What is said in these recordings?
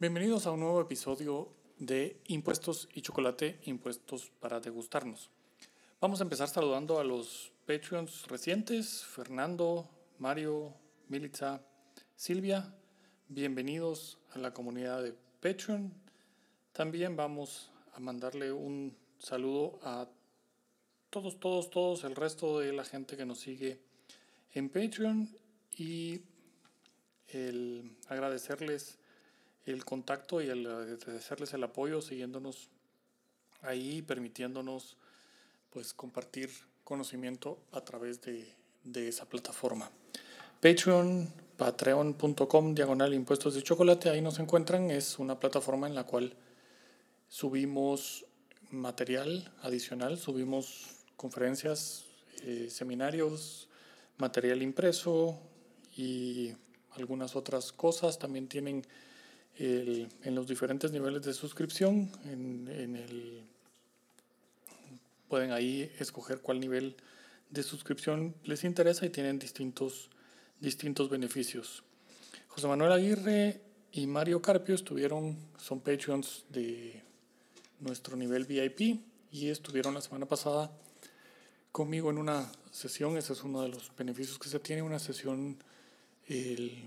Bienvenidos a un nuevo episodio de Impuestos y Chocolate, Impuestos para degustarnos. Vamos a empezar saludando a los Patreons recientes, Fernando, Mario, Militza, Silvia. Bienvenidos a la comunidad de Patreon. También vamos a mandarle un saludo a todos, todos, todos, el resto de la gente que nos sigue en Patreon y el agradecerles el contacto y el agradecerles el apoyo siguiéndonos ahí, permitiéndonos pues compartir conocimiento a través de, de esa plataforma. Patreon, patreon.com, diagonal impuestos de chocolate, ahí nos encuentran, es una plataforma en la cual subimos material adicional, subimos conferencias, eh, seminarios, material impreso y algunas otras cosas. También tienen en los diferentes niveles de suscripción, en, en el, pueden ahí escoger cuál nivel de suscripción les interesa y tienen distintos, distintos beneficios. José Manuel Aguirre y Mario Carpio estuvieron, son Patreons de nuestro nivel VIP y estuvieron la semana pasada conmigo en una sesión, ese es uno de los beneficios que se tiene, una sesión el,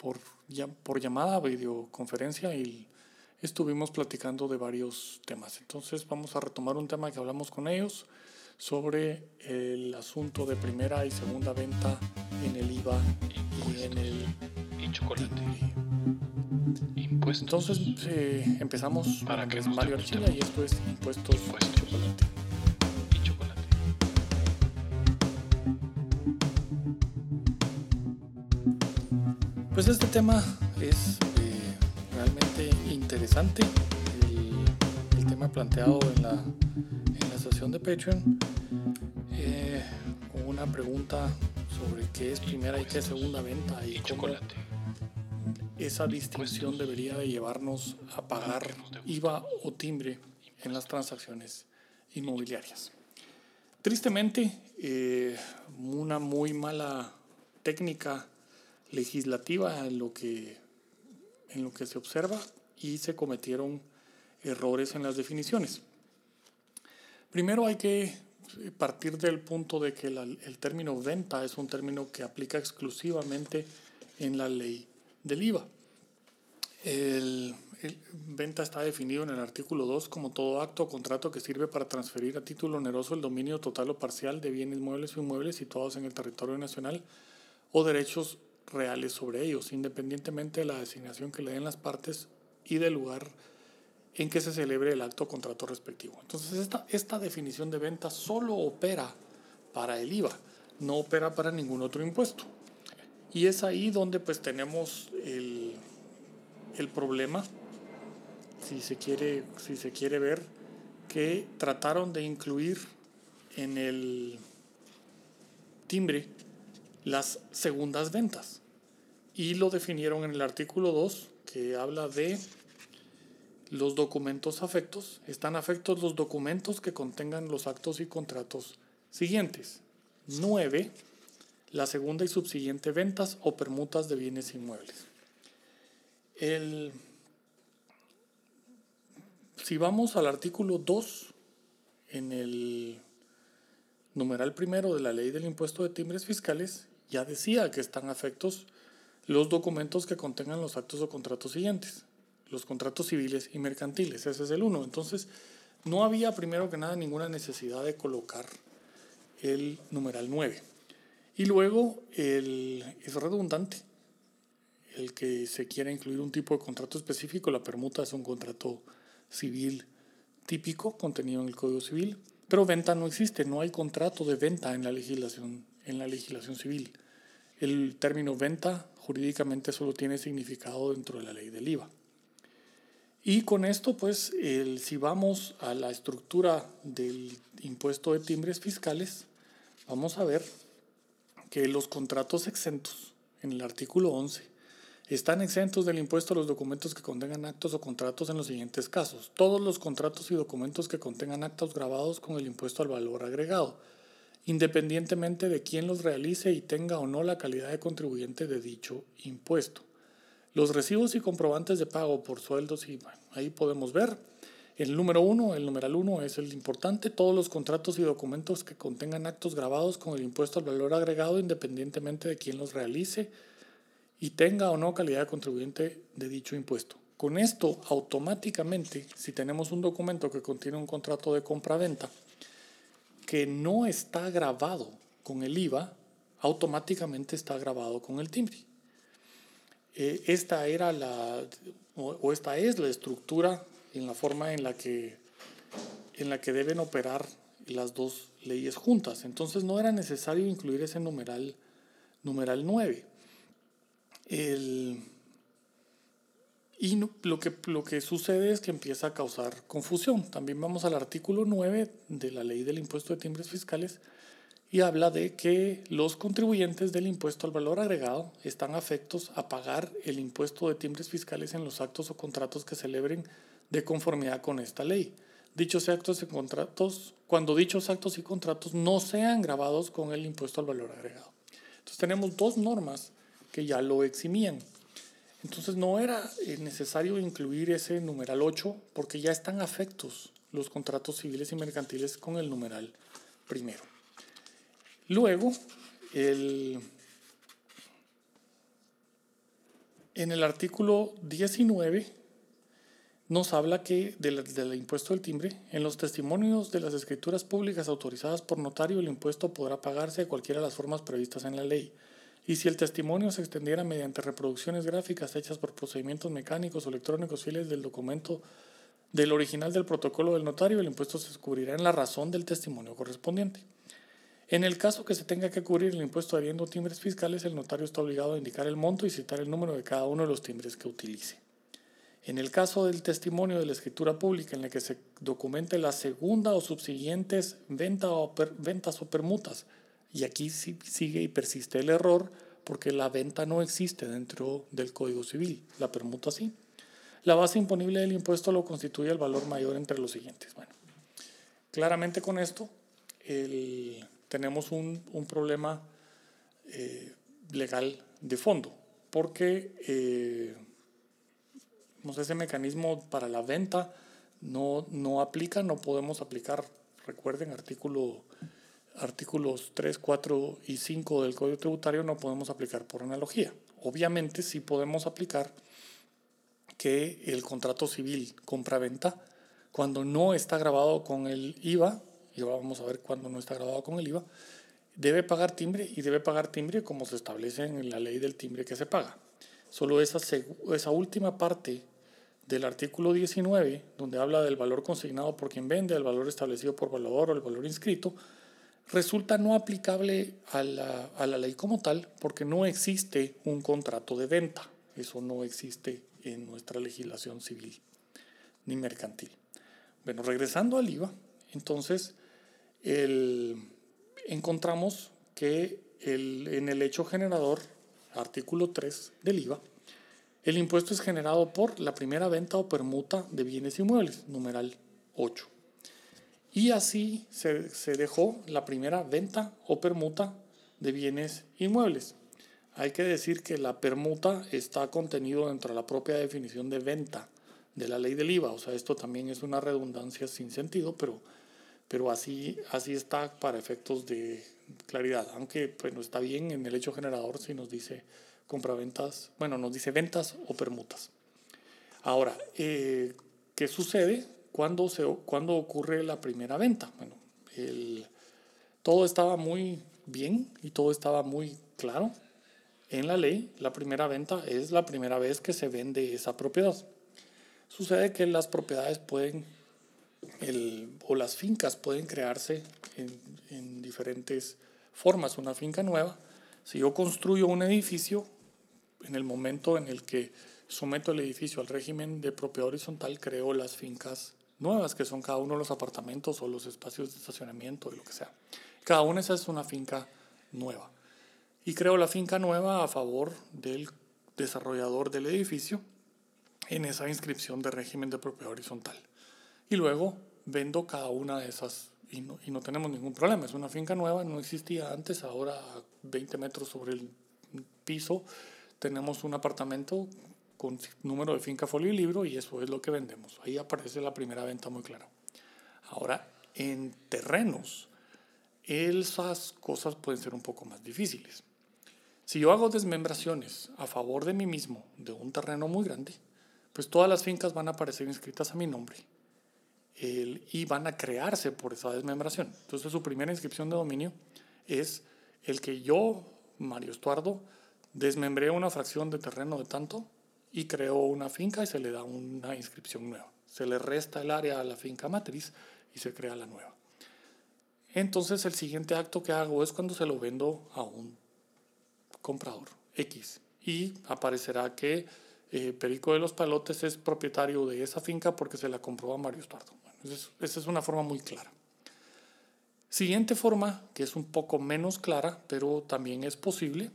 por, ya, por llamada, videoconferencia y estuvimos platicando de varios temas. Entonces vamos a retomar un tema que hablamos con ellos sobre el asunto de primera y segunda venta en el IVA y en el y chocolate. Impuestos. Entonces eh, empezamos para que es Mario Archila y esto es impuestos, impuestos. chocolate. Pues este tema es eh, realmente interesante. El, el, tema planteado en la, en la sesión de Patreon. Eh, una pregunta sobre qué es primera y qué es segunda venta y, y chocolate. Esa distinción debería de llevarnos a pagar IVA o timbre en las transacciones inmobiliarias. Tristemente, eh, una muy mala técnica legislativa en lo que, en lo que se observa y se cometieron errores en las definiciones. Primero hay que partir del punto de que el término venta es un término que aplica exclusivamente en la ley del IVA. El, el, venta está definido en el artículo 2 como todo acto o contrato que sirve para transferir a título oneroso el dominio total o parcial de bienes muebles o inmuebles situados en el territorio nacional o derechos reales sobre ellos, independientemente de la designación que le den las partes y del lugar en que se celebre el acto contrato respectivo. Entonces, esta, esta definición de venta solo opera para el IVA, no opera para ningún otro impuesto. Y es ahí donde pues tenemos el, el problema, si se, quiere, si se quiere ver, que trataron de incluir en el timbre las segundas ventas y lo definieron en el artículo 2 que habla de los documentos afectos. Están afectos los documentos que contengan los actos y contratos siguientes. 9. La segunda y subsiguiente ventas o permutas de bienes inmuebles. El, si vamos al artículo 2, en el numeral primero de la ley del impuesto de timbres fiscales, ya decía que están afectos los documentos que contengan los actos o contratos siguientes, los contratos civiles y mercantiles, ese es el 1. Entonces, no había primero que nada ninguna necesidad de colocar el numeral 9. Y luego el, es redundante el que se quiera incluir un tipo de contrato específico. La permuta es un contrato civil típico contenido en el Código Civil, pero venta no existe, no hay contrato de venta en la legislación, en la legislación civil. El término venta jurídicamente solo tiene significado dentro de la ley del IVA. Y con esto, pues, el, si vamos a la estructura del impuesto de timbres fiscales, vamos a ver que los contratos exentos en el artículo 11 están exentos del impuesto los documentos que contengan actos o contratos en los siguientes casos. Todos los contratos y documentos que contengan actos grabados con el impuesto al valor agregado, independientemente de quién los realice y tenga o no la calidad de contribuyente de dicho impuesto. Los recibos y comprobantes de pago por sueldos, y ahí podemos ver. El número uno, el numeral uno es el importante, todos los contratos y documentos que contengan actos grabados con el impuesto al valor agregado independientemente de quién los realice y tenga o no calidad de contribuyente de dicho impuesto. Con esto, automáticamente, si tenemos un documento que contiene un contrato de compra-venta que no está grabado con el IVA, automáticamente está grabado con el timbre. Eh, esta era la, o, esta es la estructura en la forma en la que, en la que deben operar las dos leyes juntas. Entonces no era necesario incluir ese numeral, numeral 9. El, y lo que, lo que sucede es que empieza a causar confusión. También vamos al artículo 9 de la ley del impuesto de timbres fiscales y habla de que los contribuyentes del impuesto al valor agregado están afectos a pagar el impuesto de timbres fiscales en los actos o contratos que celebren de conformidad con esta ley. Dichos actos y contratos, cuando dichos actos y contratos no sean grabados con el impuesto al valor agregado. Entonces tenemos dos normas que ya lo eximían. Entonces no era eh, necesario incluir ese numeral 8 porque ya están afectos los contratos civiles y mercantiles con el numeral primero. Luego, el, en el artículo 19 nos habla que del, del, impuesto del timbre, en los testimonios de las escrituras públicas autorizadas por notario, el impuesto podrá pagarse de cualquiera de las formas previstas en la ley. Y si el testimonio se extendiera mediante reproducciones gráficas hechas por procedimientos mecánicos o electrónicos fieles del documento del original del protocolo del notario, el impuesto se descubrirá en la razón del testimonio correspondiente. En el caso que se tenga que cubrir el impuesto adhiriendo timbres fiscales, el notario está obligado a indicar el monto y citar el número de cada uno de los timbres que utilice. En el caso del testimonio de la escritura pública en el que se documente la segunda o subsiguientes venta o ventas o permutas y aquí sigue y persiste el error porque la venta no existe dentro del Código Civil, la permuta sí. La base imponible del impuesto lo constituye el valor mayor entre los siguientes. Bueno, claramente con esto tenemos un, problema eh, legal de fondo, porque eh, ese mecanismo para la venta no, no aplica, no podemos aplicar, recuerden, artículo artículos 3, 4 y 5 del Código Tributario no podemos aplicar por analogía. Obviamente sí podemos aplicar que el contrato civil compra-venta, cuando no está grabado con el IVA, y ahora vamos a ver cuándo no está grabado con el IVA, debe pagar timbre y debe pagar timbre como se establece en la ley del timbre que se paga. Solo esa, esa última parte del artículo 19, donde habla del valor consignado por quien vende, el valor establecido por valor o el valor inscrito, resulta no aplicable a la, a la, ley como tal porque no existe un contrato de venta. Eso no existe en nuestra legislación civil ni mercantil. Bueno, regresando al IVA, entonces el, encontramos que el, en el hecho generador, artículo 3 del IVA, el impuesto es generado por la primera venta o permuta de bienes inmuebles, numeral 8. Y así se, dejó la primera venta o permuta de bienes inmuebles. Hay que decir que la permuta está contenido dentro de la propia definición de venta de la ley del IVA. O sea, esto también es una redundancia sin sentido, pero, pero así, así está para efectos de claridad. Aunque bueno, está bien en el hecho generador si nos dice compraventas, bueno, nos dice ventas o permutas. Ahora, eh, ¿qué sucede? ¿Cuándo, se, ocurre la primera venta? Bueno, todo estaba muy bien y todo estaba muy claro. En la ley, la primera venta es la primera vez que se vende esa propiedad. Sucede que las propiedades pueden, o las fincas pueden crearse en, en diferentes formas. Una finca nueva, si yo construyo un edificio, en el momento en el que someto el edificio al régimen de propiedad horizontal, creo las fincas nuevas, que son cada uno los apartamentos o los espacios de estacionamiento y lo que sea. Cada una esa es una finca nueva. Y creo la finca nueva a favor del desarrollador del edificio en esa inscripción de régimen de propiedad horizontal. Y luego vendo cada una de esas y no, y no tenemos ningún problema. Es una finca nueva, no existía antes, ahora a 20 metros sobre el piso tenemos un apartamento con número de finca, folio y libro y eso es lo que vendemos. Ahí aparece la primera venta muy clara. Ahora, en terrenos, esas cosas pueden ser un poco más difíciles. Si yo hago desmembraciones a favor de mí mismo de un terreno muy grande, pues todas las fincas van a aparecer inscritas a mi nombre y van a crearse por esa desmembración. Entonces su primera inscripción de dominio es el que yo, Mario Estuardo, desmembré una fracción de terreno de tanto y creo una finca y se le da una inscripción nueva. Se le resta el área a la finca matriz y se crea la nueva. Entonces el siguiente acto que hago es cuando se lo vendo a un comprador X y aparecerá que eh, Perico de los Palotes es propietario de esa finca porque se la compró a Mario Estuardo. esa es una forma muy clara. Siguiente forma, que es un poco menos clara, pero también es posible.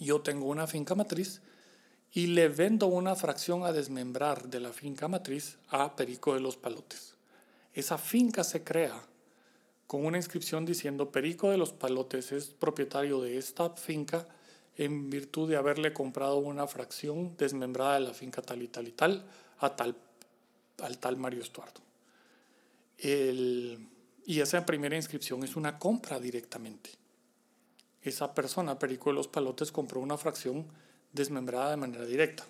Yo tengo una finca matriz y le vendo una fracción a desmembrar de la finca matriz a Perico de los Palotes. Esa finca se crea con una inscripción diciendo Perico de los Palotes es propietario de esta finca en virtud de haberle comprado una fracción desmembrada de la finca tal y tal y tal a tal, al tal Mario Estuardo. El, y esa primera inscripción es una compra directamente. Esa persona, Perico de los Palotes, compró una fracción desmembrada de manera directa.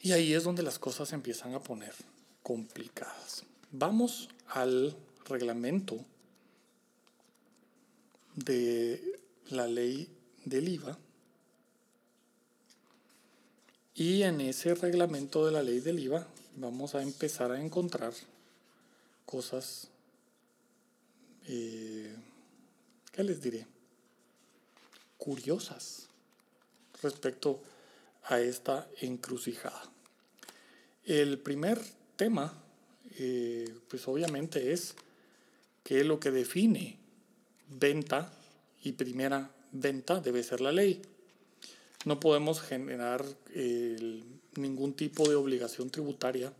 Y ahí es donde las cosas se empiezan a poner complicadas. Vamos al reglamento de la ley del IVA. Y en ese reglamento de la ley del IVA vamos a empezar a encontrar cosas, eh, ¿qué les diré? Curiosas respecto a esta encrucijada. El primer tema, eh, pues obviamente es que lo que define venta y primera venta debe ser la ley. No podemos generar ningún tipo de obligación tributaria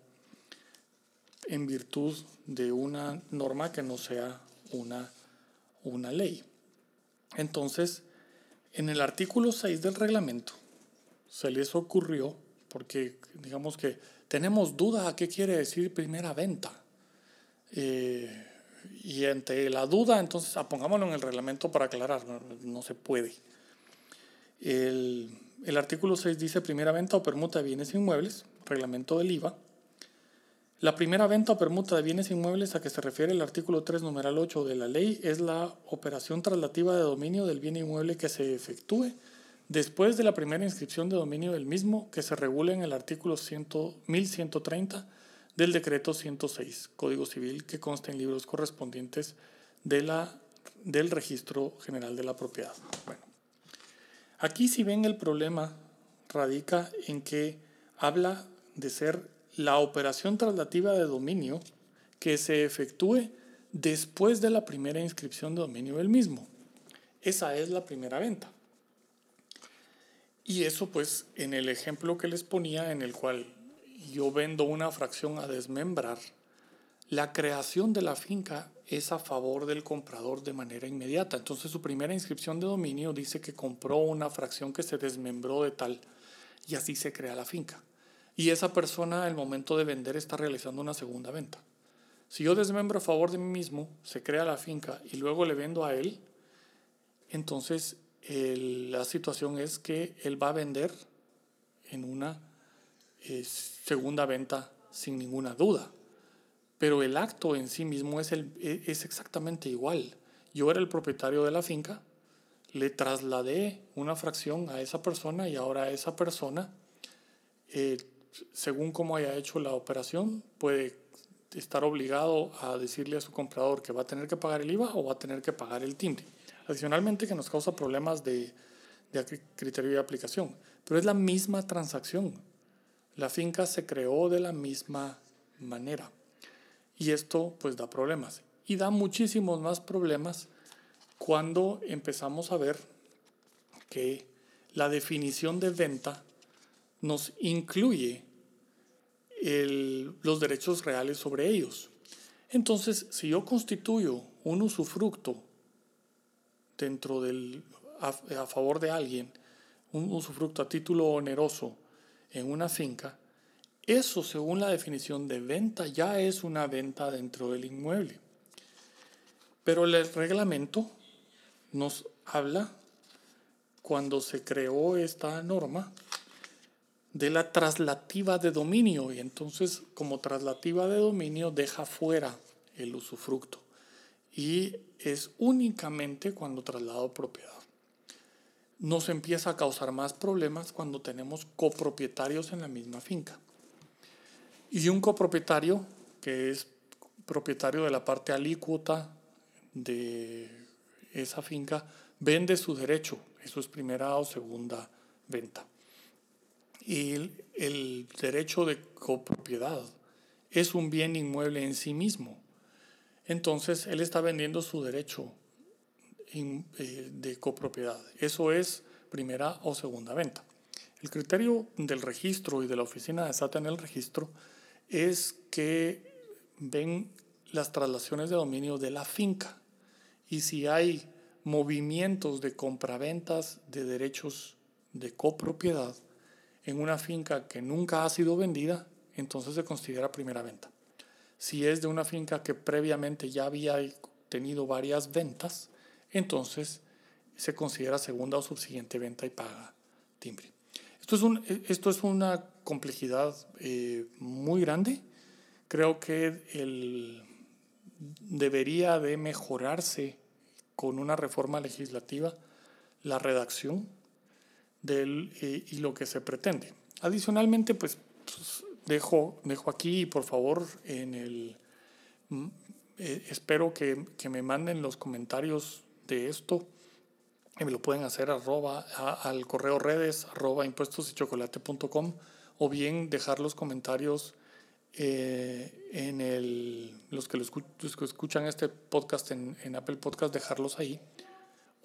en virtud de una norma que no sea una, una ley. Entonces, en el artículo 6 del reglamento se les ocurrió, porque digamos que tenemos duda a qué quiere decir primera venta. Eh, y ante la duda, entonces ah, pongámoslo en el reglamento para aclarar, no, se puede. El, el, artículo 6 dice primera venta o permuta de bienes inmuebles, reglamento del IVA. La primera venta o permuta de bienes inmuebles a que se refiere el artículo 3, numeral 8 de la ley es la operación traslativa de dominio del bien inmueble que se efectúe después de la primera inscripción de dominio del mismo que se regula en el artículo 100, 1130 del decreto 106, Código Civil, que consta en libros correspondientes del Registro General de la Propiedad. Bueno, aquí si ven el problema radica en que habla de ser la operación traslativa de dominio que se efectúe después de la primera inscripción de dominio del mismo. Esa es la primera venta. Y eso pues en el ejemplo que les ponía en el cual yo vendo una fracción a desmembrar, la creación de la finca es a favor del comprador de manera inmediata. Entonces su primera inscripción de dominio dice que compró una fracción que se desmembró de tal y así se crea la finca. Y esa persona al momento de vender está realizando una segunda venta. Si yo desmembro a favor de mí mismo, se crea la finca y luego le vendo a él, entonces la situación es que él va a vender en una segunda venta sin ninguna duda. Pero el acto en sí mismo es, el, e, es exactamente igual. Yo era el propietario de la finca, le trasladé una fracción a esa persona y ahora esa persona, eh, según cómo haya hecho la operación, puede estar obligado a decirle a su comprador que va a tener que pagar el IVA o va a tener que pagar el timbre. Adicionalmente que nos causa problemas de, de criterio de aplicación. Pero es la misma transacción. La finca se creó de la misma manera. Y esto pues da problemas. Y da muchísimos más problemas cuando empezamos a ver que la definición de venta nos incluye los derechos reales sobre ellos. Entonces, si yo constituyo un usufructo dentro del a favor de alguien, un usufructo a título oneroso en una finca, eso según la definición de venta ya es una venta dentro del inmueble. Pero el reglamento nos habla, cuando se creó esta norma, de la traslativa de dominio y entonces como traslativa de dominio deja fuera el usufructo y es únicamente cuando traslado propiedad. Nos empieza a causar más problemas cuando tenemos copropietarios en la misma finca. Y un copropietario que es propietario de la parte alícuota de esa finca vende su derecho, eso es primera o segunda venta. Y el, derecho de copropiedad es un bien inmueble en sí mismo entonces él está vendiendo su derecho eh, de copropiedad. Eso es primera o segunda venta. El criterio del registro y de la oficina de SAT en el registro es que ven las traslaciones de dominio de la finca y si hay movimientos de compraventas de derechos de copropiedad en una finca que nunca ha sido vendida, entonces se considera primera venta. Si es de una finca que previamente ya había tenido varias ventas, entonces se considera segunda o subsiguiente venta y paga timbre. Esto es, un, esto es una complejidad eh, muy grande. Creo que el, debería de mejorarse con una reforma legislativa la redacción del, eh, y lo que se pretende. Adicionalmente, pues, pues dejo, dejo aquí, por favor, en el... Mm, eh, espero que, que, me manden los comentarios de esto. Y me lo pueden hacer arroba, al correo redes arroba impuestos y chocolate.com o bien dejar los comentarios eh, en el, los, que los, que escuchan este podcast en, en, Apple Podcast, dejarlos ahí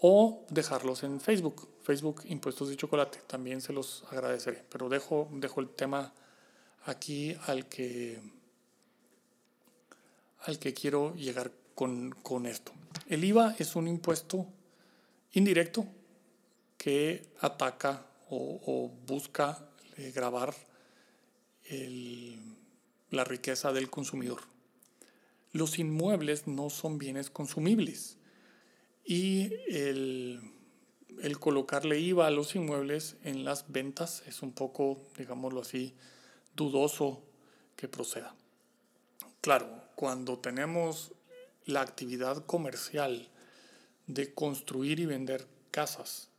o dejarlos en Facebook, Facebook Impuestos y Chocolate. También se los agradeceré, pero dejo, dejo el tema aquí al que, al que quiero llegar con, con esto. El IVA es un impuesto indirecto que ataca o, busca eh, grabar la riqueza del consumidor. Los inmuebles no son bienes consumibles y el, el, colocarle IVA a los inmuebles en las ventas es un poco, digámoslo así, dudoso que proceda. Claro, cuando tenemos la actividad comercial de construir y vender casas,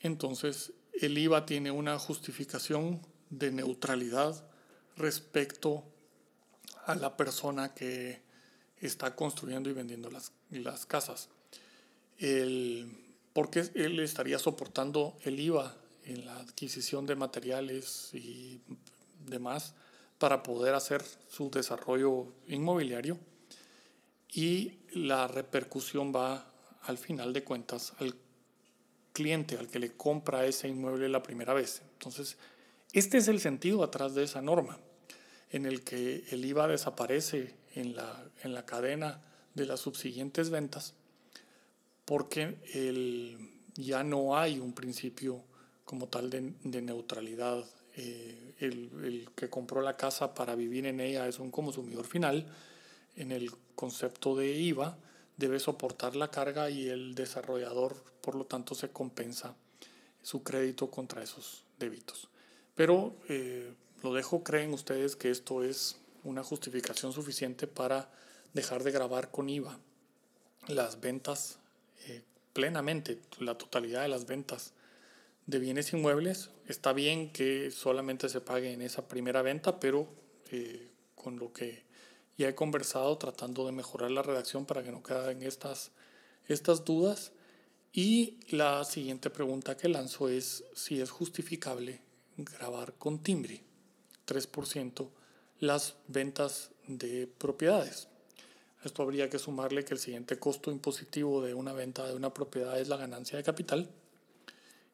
entonces el IVA tiene una justificación de neutralidad respecto a la persona que está construyendo y vendiendo las, las casas. El, porque él estaría soportando el IVA en la adquisición de materiales y demás para poder hacer su desarrollo inmobiliario y la repercusión va al final de cuentas al cliente, al que le compra ese inmueble la primera vez. Entonces, este es el sentido atrás de esa norma, en el que el IVA desaparece en la, en la cadena de las subsiguientes ventas, porque el, ya no hay un principio como tal de, de neutralidad eh, el, que compró la casa para vivir en ella es un consumidor final, en el concepto de IVA debe soportar la carga y el desarrollador, por lo tanto, se compensa su crédito contra esos débitos. Pero eh, lo dejo, creen ustedes que esto es una justificación suficiente para dejar de grabar con IVA las ventas eh, plenamente, la totalidad de las ventas de bienes inmuebles. Está bien que solamente se pague en esa primera venta, pero eh, con lo que ya he conversado, tratando de mejorar la redacción para que no queden estas, estas dudas. Y la siguiente pregunta que lanzo es si es justificable grabar con timbre 3% las ventas de propiedades. Esto habría que sumarle que el siguiente costo impositivo de una venta de una propiedad es la ganancia de capital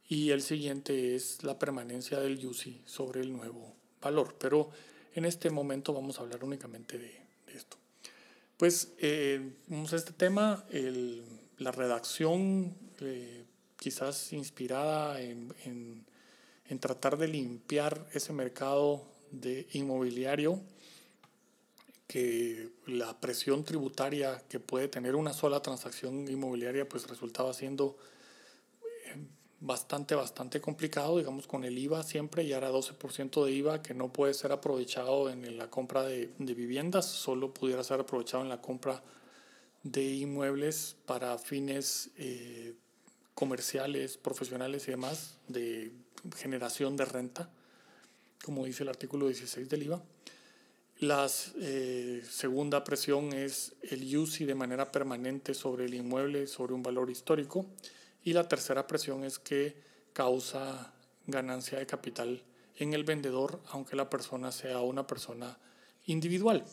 y el siguiente es la permanencia del UCI sobre el nuevo valor. Pero en este momento vamos a hablar únicamente de, esto. Pues eh, vamos a este tema, la redacción eh, quizás inspirada en, en, en tratar de limpiar ese mercado de inmobiliario que la presión tributaria que puede tener una sola transacción inmobiliaria pues resultaba siendo eh, bastante, bastante complicado, digamos, con el IVA siempre, ya era 12% de IVA que no puede ser aprovechado en la compra de, de, viviendas, solo pudiera ser aprovechado en la compra de inmuebles para fines eh, comerciales, profesionales y demás, de generación de renta, como dice el artículo 16 del IVA. La eh, segunda presión es el UCI de manera permanente sobre el inmueble, sobre un valor histórico. Y la tercera presión es que causa ganancia de capital en el vendedor, aunque la persona sea una persona individual.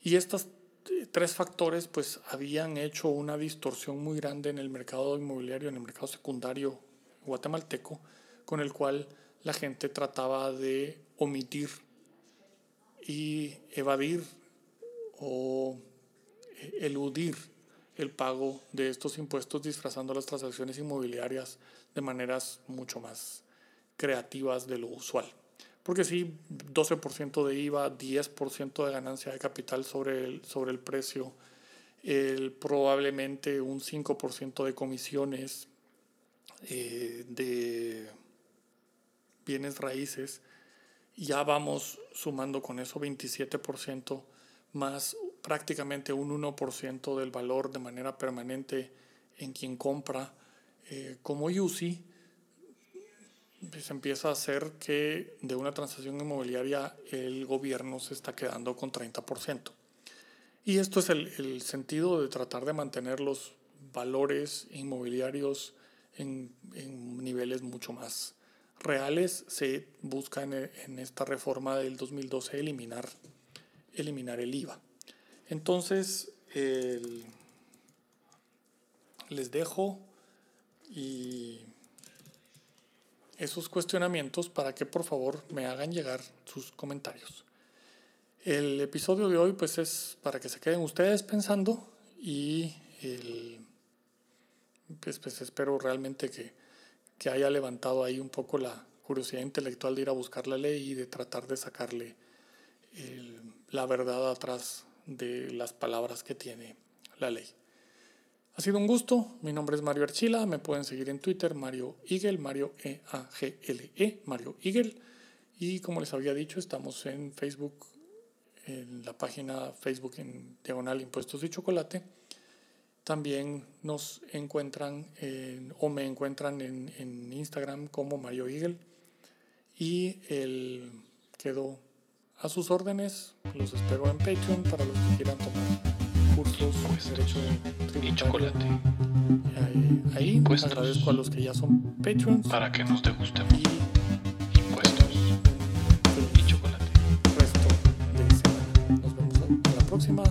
Y estos eh, tres factores pues habían hecho una distorsión muy grande en el mercado inmobiliario, en el mercado secundario guatemalteco, con el cual la gente trataba de omitir y evadir o eludir el pago de estos impuestos disfrazando las transacciones inmobiliarias de maneras mucho más creativas de lo usual. Porque sí, 12% de IVA, 10% de ganancia de capital sobre el, sobre el precio, el, probablemente un 5% de comisiones eh, de bienes raíces, ya vamos sumando con eso 27% más prácticamente un 1% del valor de manera permanente en quien compra eh, como UCI, pues empieza a hacer que de una transacción inmobiliaria el gobierno se está quedando con 30%. Y esto es el, el sentido de tratar de mantener los valores inmobiliarios en, en niveles mucho más reales se busca en, esta reforma del 2012 eliminar, eliminar el IVA. Entonces, les dejo y esos cuestionamientos para que por favor me hagan llegar sus comentarios. El episodio de hoy pues es para que se queden ustedes pensando y pues, pues espero realmente que que haya levantado ahí un poco la curiosidad intelectual de ir a buscar la ley y de tratar de sacarle la verdad atrás de las palabras que tiene la ley. Ha sido un gusto, mi nombre es Mario Archila, me pueden seguir en Twitter, Mario Igel, Mario E-A-G-L-E, -E, Mario Igel, y como les había dicho, estamos en Facebook, en la página Facebook en Diagonal Impuestos y Chocolate, también nos encuentran o me encuentran en, en, Instagram como Mario Eagle y el quedo a sus órdenes. Los espero en Patreon para los que quieran tomar cursos de derecho y chocolate. Ahí, ahí Impuestos. agradezco a los que ya son Patreons. Para que nos degusten Y impuestos y chocolate. resto de semana. Nos vemos en la próxima.